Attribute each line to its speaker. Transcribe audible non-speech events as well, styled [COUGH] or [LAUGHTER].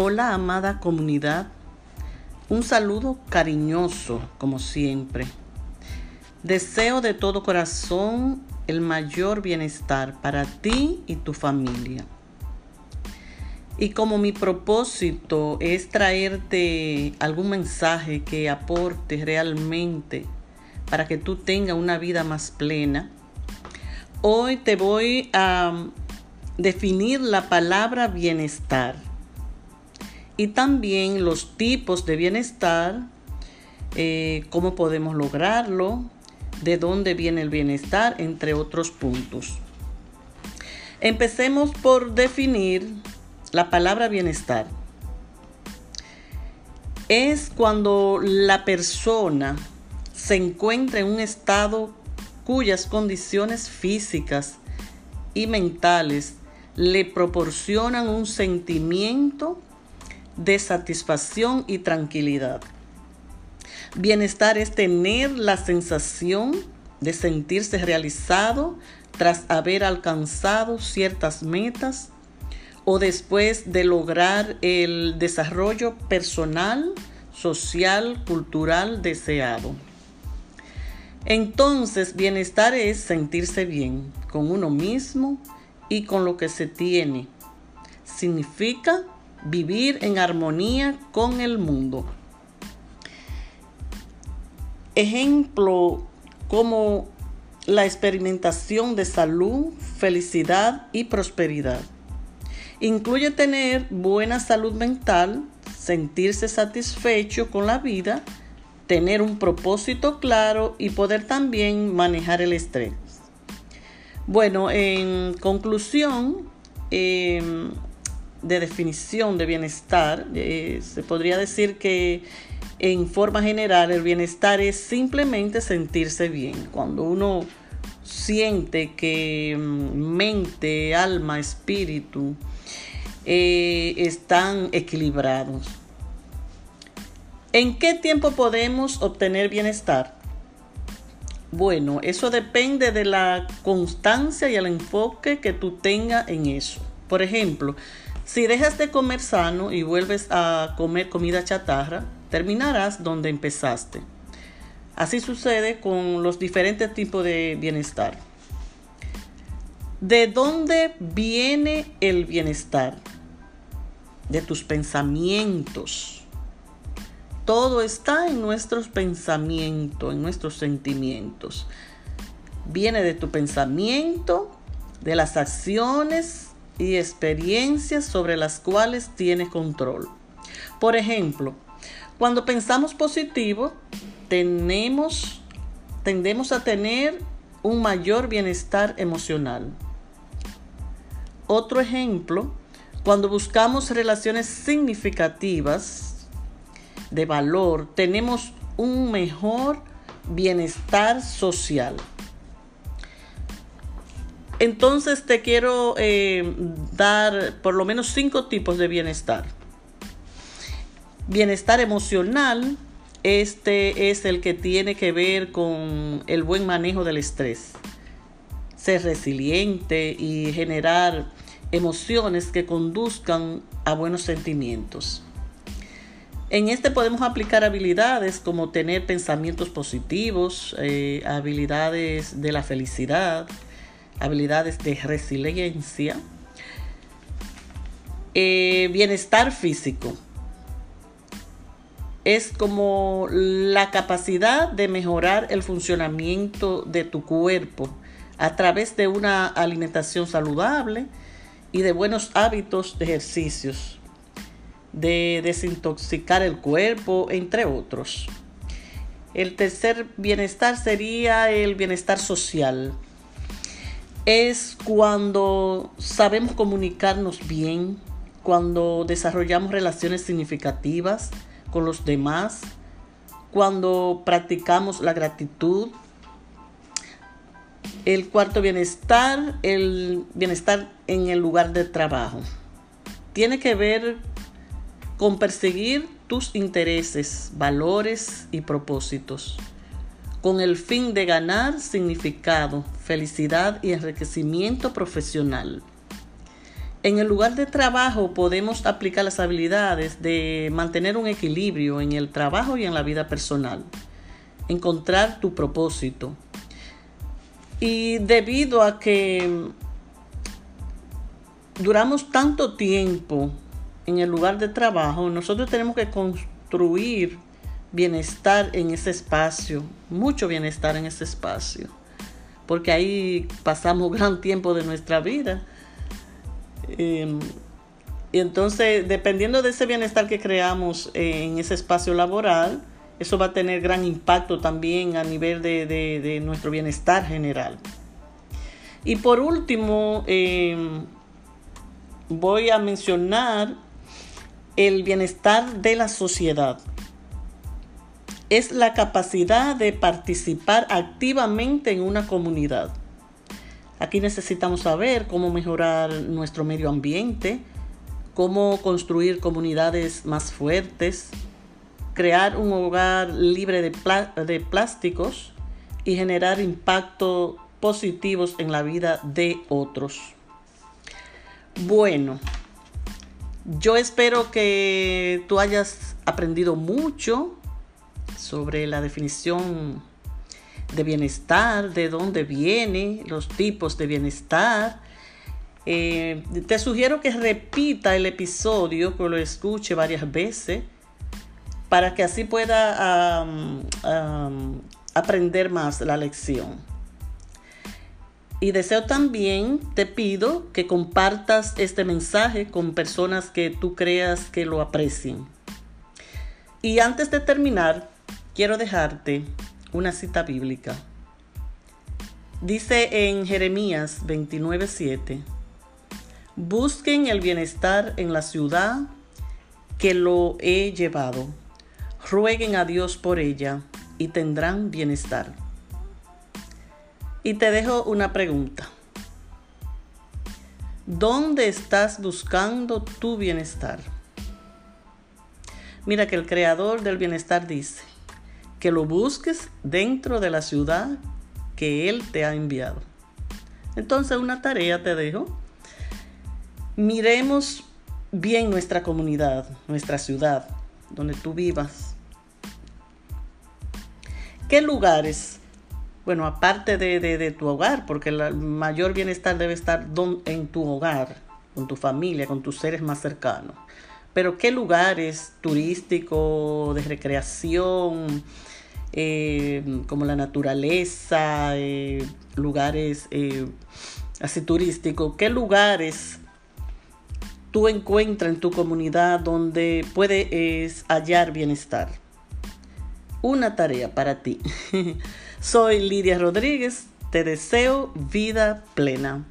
Speaker 1: Hola amada comunidad, un saludo cariñoso como siempre. Deseo de todo corazón el mayor bienestar para ti y tu familia. Y como mi propósito es traerte algún mensaje que aporte realmente para que tú tengas una vida más plena, hoy te voy a definir la palabra bienestar y también los tipos de bienestar, eh, cómo podemos lograrlo, de dónde viene el bienestar, entre otros puntos. Empecemos por definir la palabra bienestar. Es cuando la persona se encuentra en un estado cuyas condiciones físicas y mentales le proporcionan un sentimiento de satisfacción y tranquilidad. Bienestar es tener la sensación de sentirse realizado tras haber alcanzado ciertas metas o después de lograr el desarrollo personal, social, cultural deseado. Entonces, bienestar es sentirse bien con uno mismo y con lo que se tiene. Significa vivir en armonía con el mundo. Ejemplo como la experimentación de salud, felicidad y prosperidad. Incluye tener buena salud mental, sentirse satisfecho con la vida, tener un propósito claro y poder también manejar el estrés. Bueno, en conclusión, em, de definición de bienestar, eh, se podría decir que en forma general el bienestar es simplemente sentirse bien. Cuando uno siente que mm, mente, alma, espíritu eh, están equilibrados. ¿En qué tiempo podemos obtener bienestar? Bueno, eso depende de la constancia y el enfoque que tú tengas en eso. Por ejemplo, si dejas de comer sano y vuelves a comer comida chatarra, terminarás donde empezaste. Así sucede con los diferentes tipos de bienestar. ¿De dónde viene el bienestar? De tus pensamientos. Todo está en nuestros pensamientos, en nuestros sentimientos. Viene de tu pensamiento, de las acciones y experiencias sobre las cuales tiene control. Por ejemplo, cuando pensamos positivo, tenemos, tendemos a tener un mayor bienestar emocional. Otro ejemplo, cuando buscamos relaciones significativas de valor, tenemos un mejor bienestar social. Entonces te quiero eh, dar por lo menos cinco tipos de bienestar. Bienestar emocional, este es el que tiene que ver con el buen manejo del estrés. Ser resiliente y generar emociones que conduzcan a buenos sentimientos. En este podemos aplicar habilidades como tener pensamientos positivos, eh, habilidades de la felicidad, habilidades de resiliencia, eh, bienestar físico. Es como la capacidad de mejorar el funcionamiento de tu cuerpo a través de una alimentación saludable y de buenos hábitos de ejercicios, de desintoxicar el cuerpo, entre otros. El tercer bienestar sería el bienestar social es cuando sabemos comunicarnos bien, cuando desarrollamos relaciones significativas con los demás, cuando practicamos la gratitud. El cuarto bienestar, el bienestar en el lugar de trabajo. Tiene que ver con perseguir tus intereses, valores y propósitos con el fin de ganar significado, felicidad y enriquecimiento profesional. En el lugar de trabajo podemos aplicar las habilidades de mantener un equilibrio en el trabajo y en la vida personal, encontrar tu propósito. Y debido a que duramos tanto tiempo en el lugar de trabajo, nosotros tenemos que construir bienestar en ese espacio, mucho bienestar en ese espacio, porque ahí pasamos gran tiempo de nuestra vida. Em, y entonces, dependiendo de ese bienestar que creamos en ese espacio laboral, eso va a tener gran impacto también a nivel de, nuestro bienestar general. Y por último, em, voy a mencionar el bienestar de la sociedad. Es la capacidad de participar activamente en una comunidad. Aquí necesitamos saber cómo mejorar nuestro medio ambiente, cómo construir comunidades más fuertes, crear un hogar libre de, plásticos y generar impactos positivos en la vida de otros. Bueno, yo espero que tú hayas aprendido mucho sobre la definición de bienestar, de dónde viene, los tipos de bienestar. Eh, te sugiero que repita el episodio, que lo escuche varias veces, para que así pueda aprender más la lección. Y deseo también, te pido que compartas este mensaje con personas que tú creas que lo aprecien. Y antes de terminar, quiero dejarte una cita bíblica. Dice en Jeremías 29:7, busquen el bienestar en la ciudad que lo he llevado. Rueguen a Dios por ella y tendrán bienestar. Y te dejo una pregunta. ¿Dónde estás buscando tu bienestar? Mira que el creador del bienestar dice que lo busques dentro de la ciudad que Él te ha enviado. Entonces una tarea te dejo. Miremos bien nuestra comunidad, nuestra ciudad, donde tú vivas. ¿Qué lugares bueno, aparte de, tu hogar, porque el mayor bienestar debe estar en tu hogar, con tu familia, con tus seres más cercanos. Pero ¿qué lugares turísticos, de recreación, eh, como la naturaleza, eh, lugares eh, así turísticos, qué lugares tú encuentras en tu comunidad donde puedes hallar bienestar? Una tarea para ti. [LAUGHS] Soy Lidia Rodríguez, te deseo vida plena.